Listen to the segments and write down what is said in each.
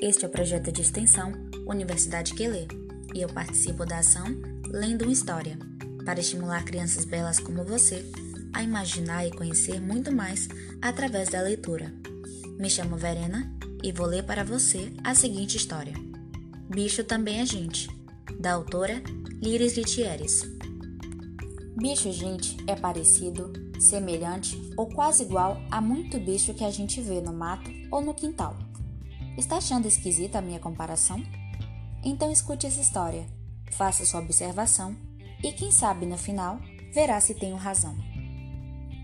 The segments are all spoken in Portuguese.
Este é o projeto de extensão Universidade Quelê e eu participo da ação Lendo uma História, para estimular crianças belas como você a imaginar e conhecer muito mais através da leitura. Me chamo Verena e vou ler para você a seguinte história: Bicho também é gente, da autora Liris Litieres. Bicho, gente, é parecido, semelhante ou quase igual a muito bicho que a gente vê no mato ou no quintal. Está achando esquisita a minha comparação? Então escute essa história, faça sua observação e quem sabe no final verá se tenho razão.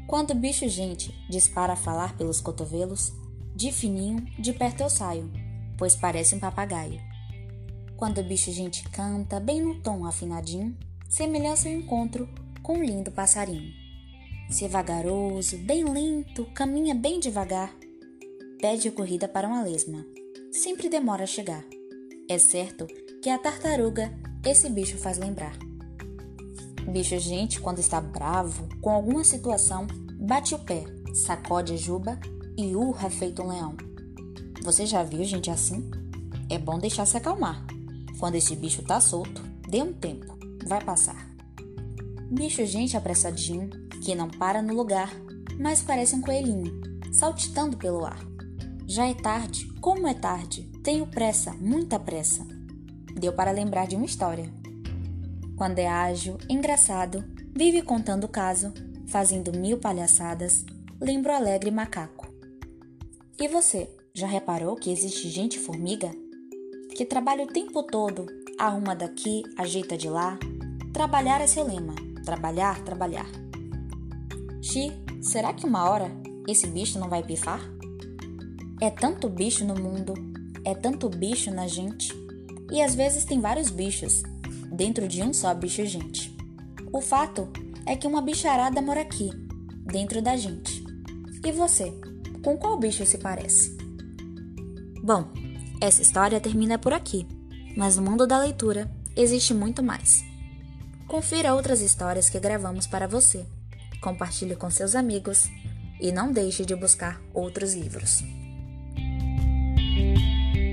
Quando o bicho gente dispara a falar pelos cotovelos, de fininho de perto eu saio, pois parece um papagaio. Quando o bicho gente canta bem no tom afinadinho, semelhança eu encontro com um lindo passarinho. Se é vagaroso, bem lento, caminha bem devagar, pede corrida para uma lesma. Sempre demora a chegar. É certo que a tartaruga esse bicho faz lembrar. Bicho gente, quando está bravo com alguma situação, bate o pé, sacode a juba e urra feito um leão. Você já viu gente assim? É bom deixar se acalmar. Quando esse bicho tá solto, dê um tempo, vai passar. Bicho gente apressadinho, que não para no lugar, mas parece um coelhinho, saltitando pelo ar. Já é tarde, como é tarde, tenho pressa, muita pressa. Deu para lembrar de uma história. Quando é ágil, engraçado, vive contando o caso, fazendo mil palhaçadas, lembro alegre macaco. E você, já reparou que existe gente formiga? Que trabalha o tempo todo, arruma daqui, ajeita de lá. Trabalhar é seu lema Trabalhar, trabalhar. Xi, será que uma hora esse bicho não vai pifar? É tanto bicho no mundo, é tanto bicho na gente, e às vezes tem vários bichos dentro de um só bicho gente. O fato é que uma bicharada mora aqui, dentro da gente. E você, com qual bicho se parece? Bom, essa história termina por aqui, mas no mundo da leitura existe muito mais. Confira outras histórias que gravamos para você. Compartilhe com seus amigos e não deixe de buscar outros livros. Música